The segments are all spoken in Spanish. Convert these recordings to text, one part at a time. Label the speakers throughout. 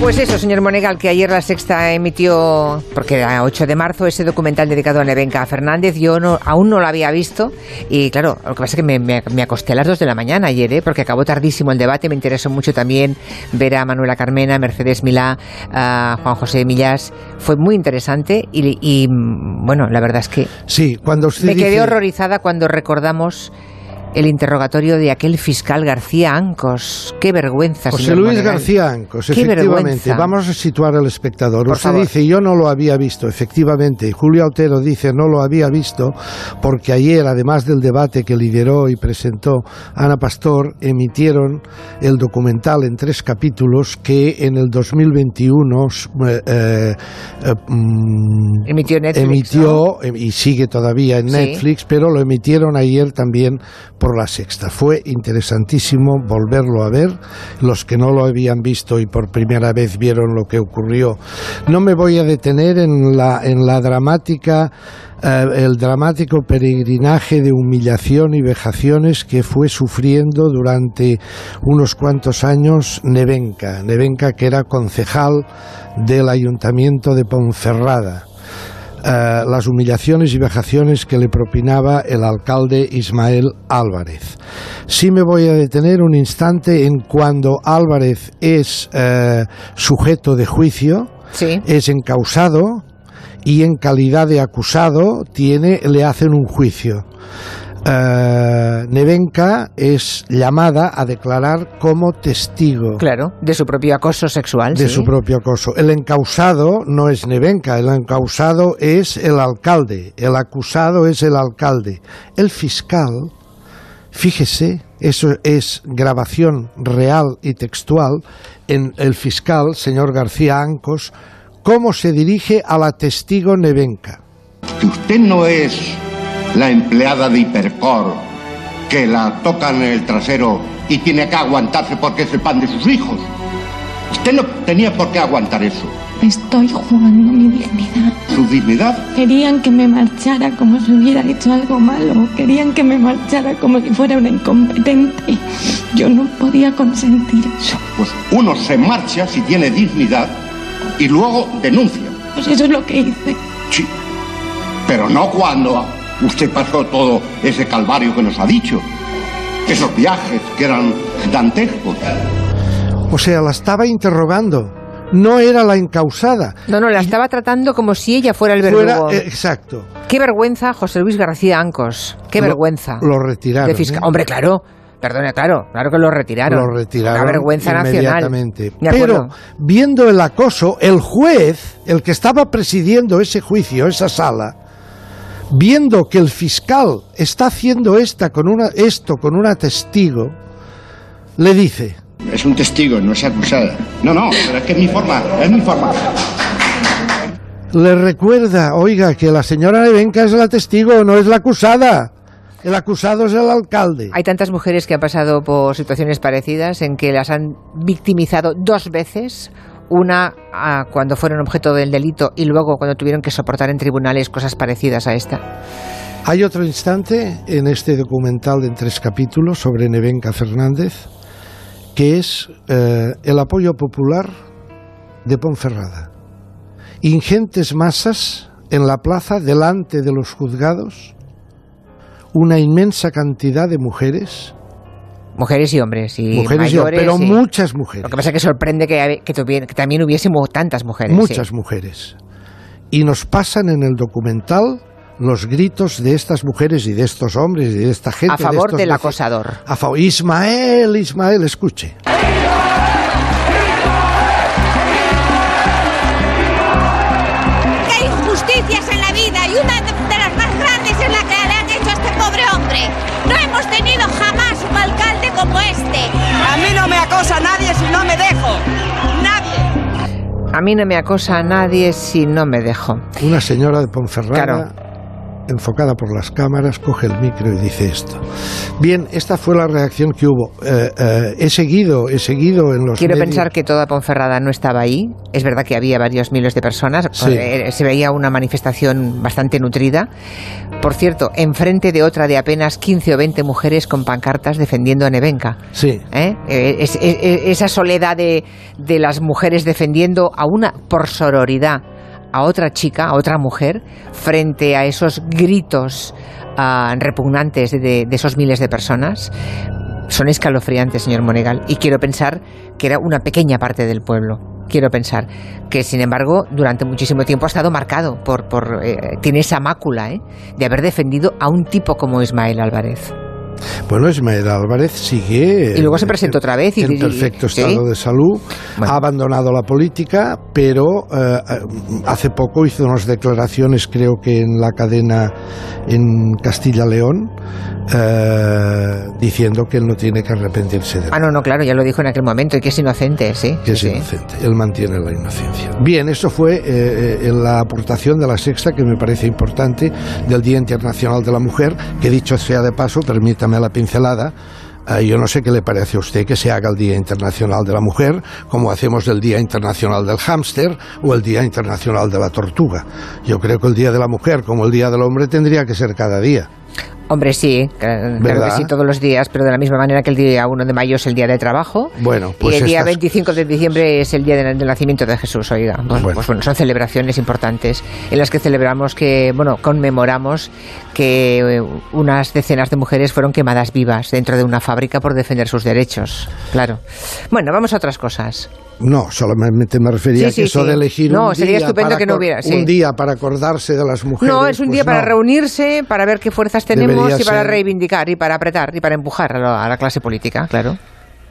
Speaker 1: Pues eso, señor Monegal, que ayer la Sexta emitió, porque era 8 de marzo, ese documental dedicado a Nevenka Fernández. Yo no, aún no lo había visto y claro, lo que pasa es que me, me- me acosté a las 2 de la mañana ayer, ¿eh? porque acabó tardísimo el debate. Me interesó mucho también ver a Manuela Carmena, Mercedes Milá, a Juan José Millás. Fue muy interesante y, y, mm, bueno, la verdad es que
Speaker 2: Sí, cuando usted
Speaker 1: me quedé
Speaker 2: dice-
Speaker 1: horrorizada cuando recordamos el interrogatorio de aquel fiscal García Ancos. Qué vergüenza,
Speaker 2: José
Speaker 1: señor
Speaker 2: Luis
Speaker 1: Monegal.
Speaker 2: García Ancos,
Speaker 1: Qué
Speaker 2: efectivamente.
Speaker 1: vergüenza.
Speaker 2: Vamos a situar al espectador.
Speaker 1: Por
Speaker 2: Usted
Speaker 1: favor.
Speaker 2: dice, yo no lo había visto, efectivamente. Y Julio Autero dice, no lo había visto, porque ayer, además del debate que lideró y presentó Ana Pastor, emitieron el documental en tres capítulos que en el 2021 eh, eh, eh, mm,
Speaker 1: Emitió Netflix,
Speaker 2: emitió, em- y sigue todavía en
Speaker 1: Sí.
Speaker 2: Netflix, pero lo emitieron ayer también por la sexta. Fue interesantísimo volverlo a ver. Los que no lo habían visto y por primera vez vieron lo que ocurrió. No me voy a detener en la, en la dramática, eh, el dramático peregrinaje de humillación y vejaciones que fue sufriendo durante unos cuantos años Nevenka. Nevenka que era concejal del ayuntamiento de Ponferrada eh, las humillaciones y vejaciones que le propinaba el alcalde Ismael Álvarez. Sí me voy a detener un instante en cuando Álvarez es eh, sujeto de juicio,
Speaker 1: Sí.
Speaker 2: es encausado y en calidad de acusado tiene, le hacen un juicio. Eh, Nevenka es llamada a declarar como testigo
Speaker 1: Claro, de su propio acoso sexual.
Speaker 2: de
Speaker 1: sí.
Speaker 2: su propio acoso. El encausado no es Nevenka, el encausado es el alcalde, el acusado es el alcalde. El fiscal, fíjese, eso es grabación real y textual, en el fiscal, señor García Ancos, cómo se dirige a la testigo Nevenka.
Speaker 3: que usted no es la empleada de Hipercor que la tocan en el trasero y tiene que aguantarse porque es el pan de sus hijos. Usted no tenía por qué aguantar eso.
Speaker 4: Estoy jugando mi dignidad.
Speaker 3: Su dignidad,
Speaker 4: Querían que me marchara como si hubiera hecho algo malo. Querían que me marchara como si fuera una incompetente. Yo no podía consentir eso.
Speaker 3: pues uno se marcha si tiene dignidad y luego denuncia.
Speaker 4: Pues eso es lo que hice.
Speaker 3: Sí, pero no cuando usted pasó todo ese calvario que nos ha dicho. Esos viajes que eran dantescos.
Speaker 2: O sea, la estaba interrogando, no era la encausada.
Speaker 1: No, no, la estaba tratando como si ella fuera el verdugo.
Speaker 2: Fuera, eh, exacto.
Speaker 1: Qué vergüenza, José Luis García Ancos. Qué
Speaker 2: Lo-
Speaker 1: vergüenza.
Speaker 2: lo retiraron,
Speaker 1: De fisca-
Speaker 2: ¿eh?
Speaker 1: Hombre, claro. Perdona, claro. Claro que lo retiraron.
Speaker 2: Lo retiraron
Speaker 1: Una vergüenza nacional.
Speaker 2: inmediatamente. Pero viendo el acoso, el juez, el que estaba presidiendo ese juicio, esa sala, viendo que el fiscal está haciendo esta con una, esto con una testigo, le dice,
Speaker 3: Es un testigo, no es acusada. No, no, pero es que es mi forma, es mi forma.
Speaker 2: le recuerda, oiga, que la señora Nevenka es la testigo, no es la acusada. El acusado es el alcalde.
Speaker 1: Hay tantas mujeres que han pasado por situaciones parecidas en que las han victimizado dos veces. Una ah, cuando fueron objeto del delito y luego cuando tuvieron que soportar en tribunales cosas parecidas a esta.
Speaker 2: Hay otro instante en este documental en tres capítulos sobre Nevenka Fernández, que es eh, el apoyo popular de Ponferrada. Ingentes masas en la plaza delante de los juzgados, una inmensa cantidad de mujeres,
Speaker 1: Mujeres y hombres y
Speaker 2: mujeres y
Speaker 1: mayores.
Speaker 2: pero
Speaker 1: y-
Speaker 2: muchas mujeres.
Speaker 1: Lo que pasa es que sorprende que, que, también hubiésemos tantas mujeres.
Speaker 2: muchas
Speaker 1: sí.
Speaker 2: mujeres. Y nos pasan en el documental los gritos de estas mujeres y de estos hombres y de esta gente.
Speaker 1: A favor
Speaker 2: estos
Speaker 1: del acosador.
Speaker 2: A favor. Ismael, Ismael, escuche.
Speaker 5: A
Speaker 6: mí no me acosa nadie si no me dejo. Nadie.
Speaker 1: A mí no me acosa a nadie si no me dejo.
Speaker 2: Una señora de Ponferrada
Speaker 1: Claro.
Speaker 2: Enfocada por las cámaras, coge el micro y dice esto. Bien, esta fue la reacción que hubo. Eh, eh, he seguido, he seguido en los.
Speaker 1: Quiero
Speaker 2: medios-
Speaker 1: pensar que toda Ponferrada no estaba ahí. Es verdad que había varios miles de personas.
Speaker 2: Sí.
Speaker 1: Eh, Se veía una manifestación bastante nutrida. Por cierto, enfrente de otra de apenas 15 o 20 mujeres con pancartas defendiendo a Nevenka.
Speaker 2: Sí.
Speaker 1: Es- es- es- esa soledad de, de las mujeres defendiendo a una por sororidad a otra chica, a otra mujer, frente a esos gritos ah, repugnantes de, de- de esos miles de personas, son escalofriantes, señor Monegal. Y quiero pensar que era una pequeña parte del pueblo. Quiero pensar que, sin embargo, durante muchísimo tiempo ha estado marcado por, por eh, tiene esa mácula ¿eh? de haber defendido a un tipo como Ismael Álvarez.
Speaker 2: Bueno, Ismael Álvarez sigue.
Speaker 1: Y luego se presentó otra vez y-
Speaker 2: en perfecto
Speaker 1: sí.
Speaker 2: estado de salud.
Speaker 1: Bueno.
Speaker 2: Ha abandonado la política, pero eh, hace poco hizo unas declaraciones, creo que en la cadena en Castilla-León, eh, diciendo que él no tiene que arrepentirse de
Speaker 1: Ah, no, no, claro, ya lo dijo en aquel momento y que es inocente, sí.
Speaker 2: que es
Speaker 1: sí,
Speaker 2: inocente. Él mantiene la inocencia. Bien, eso fue eh, eh, la aportación de la sexta, que me parece importante, del Día Internacional de la Mujer, que dicho sea de paso, permítame la pincelada. yo no sé qué le parece a usted que se haga el Día Internacional de la Mujer, como hacemos el Día Internacional del Hámster o el Día Internacional de la Tortuga. Yo creo que el Día de la Mujer, como el Día del Hombre, tendría que ser cada día.
Speaker 1: Hombre, sí, cla- claro que sí, todos los días, pero de la misma manera que el día 1 de mayo es el día de trabajo.
Speaker 2: Bueno, pues
Speaker 1: y el día
Speaker 2: estas-
Speaker 1: 25 de diciembre es el día del, nacimiento de Jesús, oiga. Bueno,
Speaker 2: Bueno.
Speaker 1: pues bueno, son celebraciones importantes en las que celebramos que, bueno, conmemoramos que eh, unas decenas de mujeres fueron quemadas vivas dentro de una fábrica por defender sus derechos. Claro. Bueno, vamos a otras cosas.
Speaker 2: No, solamente me refería
Speaker 1: Sí,
Speaker 2: a que eso
Speaker 1: sí.
Speaker 2: de elegir
Speaker 1: No,
Speaker 2: un
Speaker 1: sería
Speaker 2: día
Speaker 1: estupendo
Speaker 2: para
Speaker 1: que no
Speaker 2: acor-
Speaker 1: hubiera, sí.
Speaker 2: un día para acordarse de las mujeres.
Speaker 1: No, es un
Speaker 2: pues
Speaker 1: día para
Speaker 2: no.
Speaker 1: reunirse, para ver qué fuerzas tenemos
Speaker 2: Debería
Speaker 1: y para
Speaker 2: ser-
Speaker 1: reivindicar y para apretar y para empujar a la, a la clase política, claro.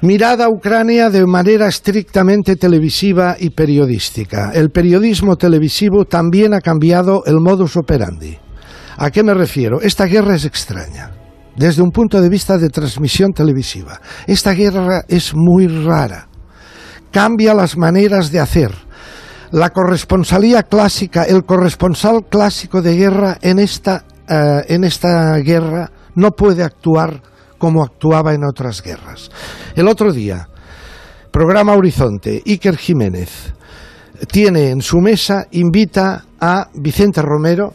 Speaker 2: Mirada a Ucrania de manera estrictamente televisiva y periodística. El periodismo televisivo también ha cambiado el modus operandi. ¿A qué me refiero? Esta guerra es extraña. Desde un punto de vista de transmisión televisiva. Esta guerra es muy rara. Cambia las maneras de hacer. La corresponsalía clásica, el corresponsal clásico de guerra en esta, eh, en esta guerra no puede actuar como actuaba en otras guerras. El otro día, programa Horizonte, Iker Jiménez tiene en su mesa, invita a Vicente Romero,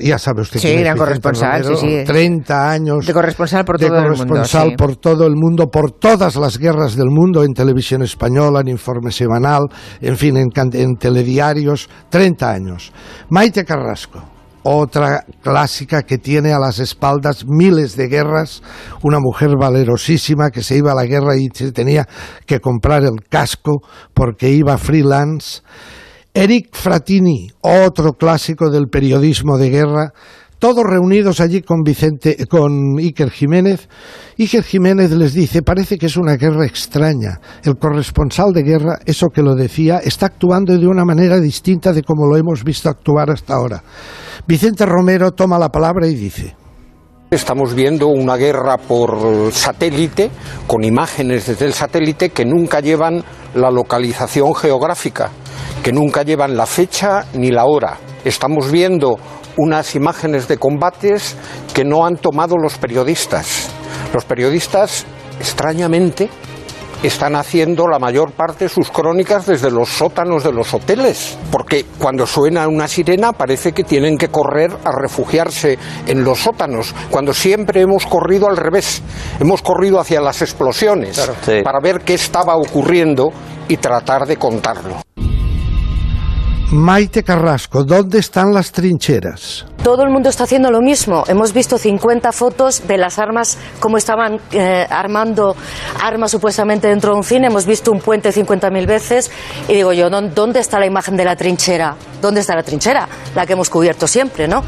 Speaker 2: ya sabe usted
Speaker 1: Sí,
Speaker 2: Vicente
Speaker 1: corresponsal,
Speaker 2: Romero,
Speaker 1: sí, sí.
Speaker 2: 30 años
Speaker 1: De corresponsal por
Speaker 2: de
Speaker 1: todo el mundo,
Speaker 2: corresponsal
Speaker 1: sí.
Speaker 2: por todo el mundo, por todas las guerras del mundo, en televisión española, en informe semanal, en fin, en, en telediarios, 30 años. Maite Carrasco, otra clásica que tiene a las espaldas miles de guerras, una mujer valerosísima que se iba a la guerra y se tenía que comprar el casco porque iba freelance. Eric Fratini, otro clásico del periodismo de guerra, todos reunidos allí con Vicente, con Iker Jiménez. Iker Jiménez les dice, parece que es una guerra extraña. El corresponsal de guerra, eso que lo decía, está actuando de una manera distinta de como lo hemos visto actuar hasta ahora. Vicente Romero toma la palabra y dice,
Speaker 7: Estamos viendo una guerra por satélite, con imágenes desde el satélite que nunca llevan la localización geográfica, que nunca llevan la fecha ni la hora. Estamos viendo unas imágenes de combates que no han tomado los periodistas. Los periodistas, extrañamente, están haciendo la mayor parte de sus crónicas desde los sótanos de los hoteles, porque cuando suena una sirena parece que tienen que correr a refugiarse en los sótanos, cuando siempre hemos corrido al revés, hemos corrido hacia las explosiones para ver qué estaba ocurriendo y tratar de contarlo.
Speaker 2: Maite Carrasco, ¿dónde están las trincheras?
Speaker 8: Todo el mundo está haciendo lo mismo. Hemos visto 50 fotos de las armas, cómo estaban eh, armando armas supuestamente dentro de un cine. Hemos visto un puente 50.000 veces. Y digo yo, ¿dó- ¿dónde está la imagen de la trinchera? ¿Dónde está la trinchera? La que hemos cubierto siempre, ¿no?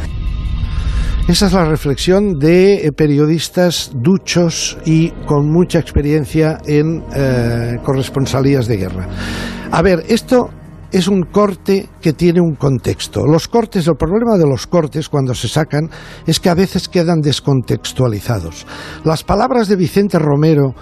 Speaker 2: Esa es la reflexión de eh, periodistas duchos y con mucha experiencia en eh, corresponsalías de guerra. A ver, esto es un corte que tiene un contexto. Los cortes, el problema de los cortes cuando se sacan es que a veces quedan descontextualizados. Las palabras de Vicente Romero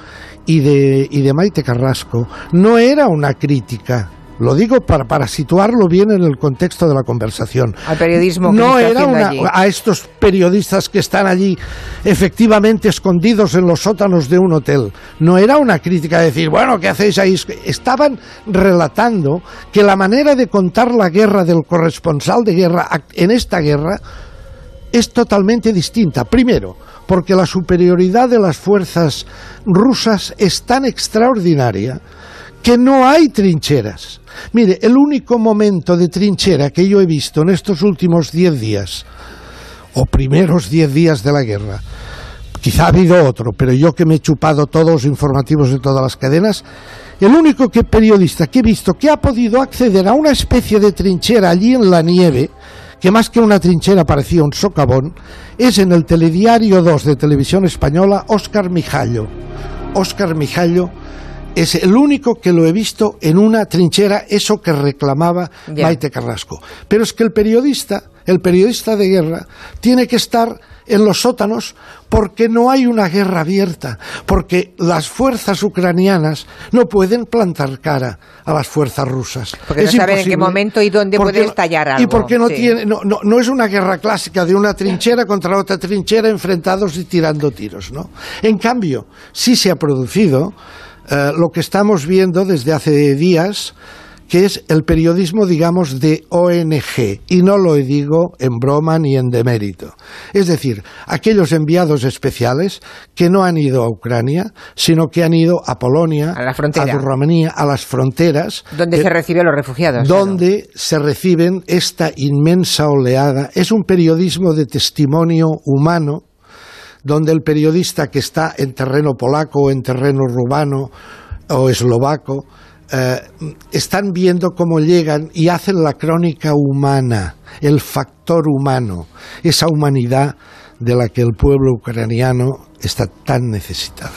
Speaker 2: y de, y de Maite Carrasco no era una crítica Lo digo para, para situarlo bien en el contexto de la conversación.
Speaker 1: Al periodismo que
Speaker 2: no
Speaker 1: está
Speaker 2: era
Speaker 1: haciendo
Speaker 2: una-
Speaker 1: allí.
Speaker 2: a estos periodistas que están allí efectivamente escondidos en los sótanos de un hotel. No era una crítica de decir, bueno, ¿qué hacéis ahí? Estaban relatando que la manera de contar la guerra del corresponsal de guerra en esta guerra es totalmente distinta. Primero, porque la superioridad de las fuerzas rusas es tan extraordinaria que no hay trincheras. Mire, el único momento de trinchera que yo he visto en estos últimos diez días, o primeros diez días de la guerra, quizá ha habido otro, pero yo que me he chupado todos los informativos de todas las cadenas, el único que periodista que he visto que ha podido acceder a una especie de trinchera allí en la nieve, que más que una trinchera parecía un socavón, es en el telediario 2 de Televisión Española, Óscar Mijallo. Óscar Mijallo es el único que lo he visto en una trinchera, eso que reclamaba. Maite Carrasco. Pero es que el periodista, el periodista de guerra, tiene que estar en los sótanos porque no hay una guerra abierta, porque las fuerzas ucranianas no pueden plantar cara a las fuerzas rusas.
Speaker 1: Porque no
Speaker 2: Es
Speaker 1: saben en qué momento y dónde puede
Speaker 2: no-
Speaker 1: estallar
Speaker 2: Y
Speaker 1: algo,
Speaker 2: porque no
Speaker 1: sí.
Speaker 2: tiene, no, no, no es una guerra clásica de una trinchera contra otra trinchera enfrentados y tirando tiros, ¿no? En cambio, sí se ha producido eh, lo que estamos viendo desde hace días, que es el periodismo, digamos, de ONG. Y no lo digo en broma ni en demérito. Es decir, aquellos enviados especiales que no han ido a Ucrania, sino que han ido a Polonia,
Speaker 1: A la frontera.
Speaker 2: a Rumanía, a las fronteras.
Speaker 1: Donde
Speaker 2: que-
Speaker 1: se recibe a los refugiados. claro.
Speaker 2: donde se reciben esta inmensa oleada. Es un periodismo de testimonio humano, donde el periodista que está en terreno polaco o en terreno rumano o eslovaco, eh, están viendo cómo llegan y hacen la crónica humana, el factor humano, esa humanidad de la que el pueblo ucraniano está tan necesitado.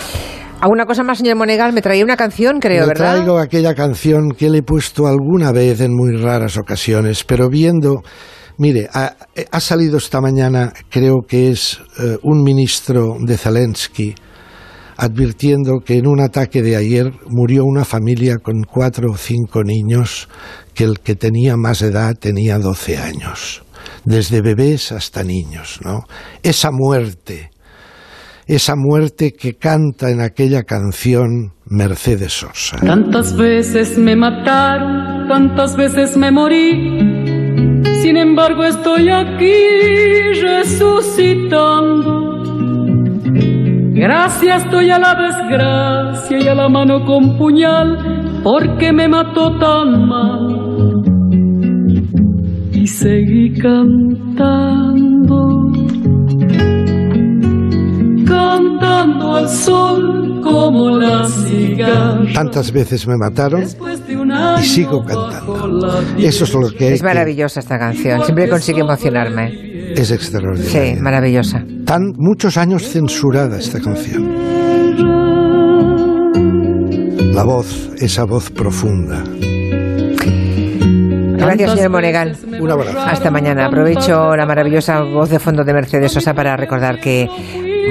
Speaker 1: ¿Alguna cosa más, señor Monegal? Me traía una canción, creo,
Speaker 2: Me
Speaker 1: ¿verdad?
Speaker 2: traigo aquella canción que le he puesto alguna vez en muy raras ocasiones, pero viendo, mire, ha, salido esta mañana, creo que es eh, un ministro de Zelensky, advirtiendo que en un ataque de ayer murió una familia con cuatro o cinco niños, que el que tenía más edad tenía 12 años, desde bebés hasta niños, ¿no? Esa muerte esa muerte que canta en aquella canción Mercedes Sosa.
Speaker 9: Tantas veces me mataron, tantas veces me morí. Embargo estoy aquí resucitando. Gracias doy a la desgracia y a la mano con puñal porque me mató tan mal. Y seguí cantando, cantando al sol como la cigarra.
Speaker 2: Tantas veces me mataron Y sigo cantando. Eso es lo que
Speaker 1: Es maravillosa esta canción. Siempre consigue emocionarme.
Speaker 2: es
Speaker 1: Sí,
Speaker 2: extraordinario.
Speaker 1: maravillosa.
Speaker 2: Tan muchos años censurada esta canción. La voz, esa voz profunda.
Speaker 1: Gracias, señor Monegal.
Speaker 2: Un abrazo.
Speaker 1: Hasta mañana. Aprovecho la maravillosa voz de fondo de Mercedes Sosa para recordar que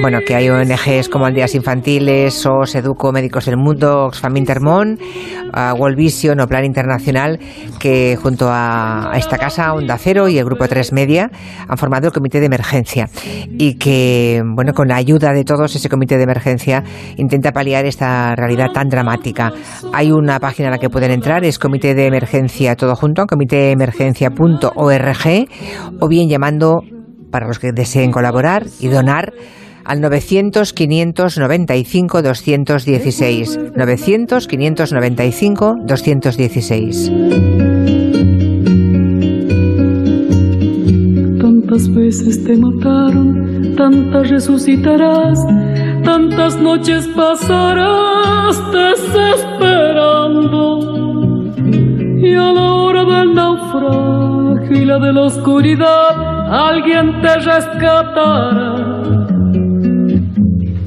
Speaker 1: bueno, que hay ONGs como Aldeas Infantiles, SOS, Educo, Médicos del Mundo, Oxfam Intermón, World Vision o Plan Internacional, que junto a, a esta casa, Onda Cero y el Grupo 3 Media, han formado el Comité de Emergencia y que, bueno, con la ayuda de todos, ese Comité de Emergencia intenta paliar esta realidad tan dramática. Hay una página a la que pueden entrar, es Comité de Emergencia todo junto, comitéemergencia.org o bien llamando para los que deseen colaborar y donar al 900 595 216 900 595 216
Speaker 9: Tantas veces te mataron, tantas resucitarás, tantas noches pasarás desesperando. Y a la hora del naufragio y la de la oscuridad, alguien te rescatará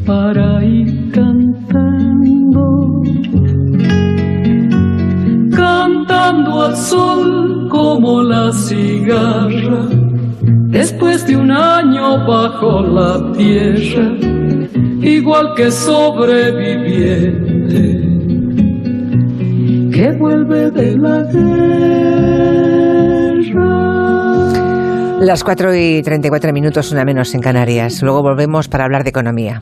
Speaker 9: para ir cantando, cantando al sol como la cigarra, después de un año bajo la tierra, igual que sobreviviente. que vuelve de la guerra.
Speaker 1: Las 4 y 34 minutos, una menos en Canarias. Luego volvemos para hablar de economía.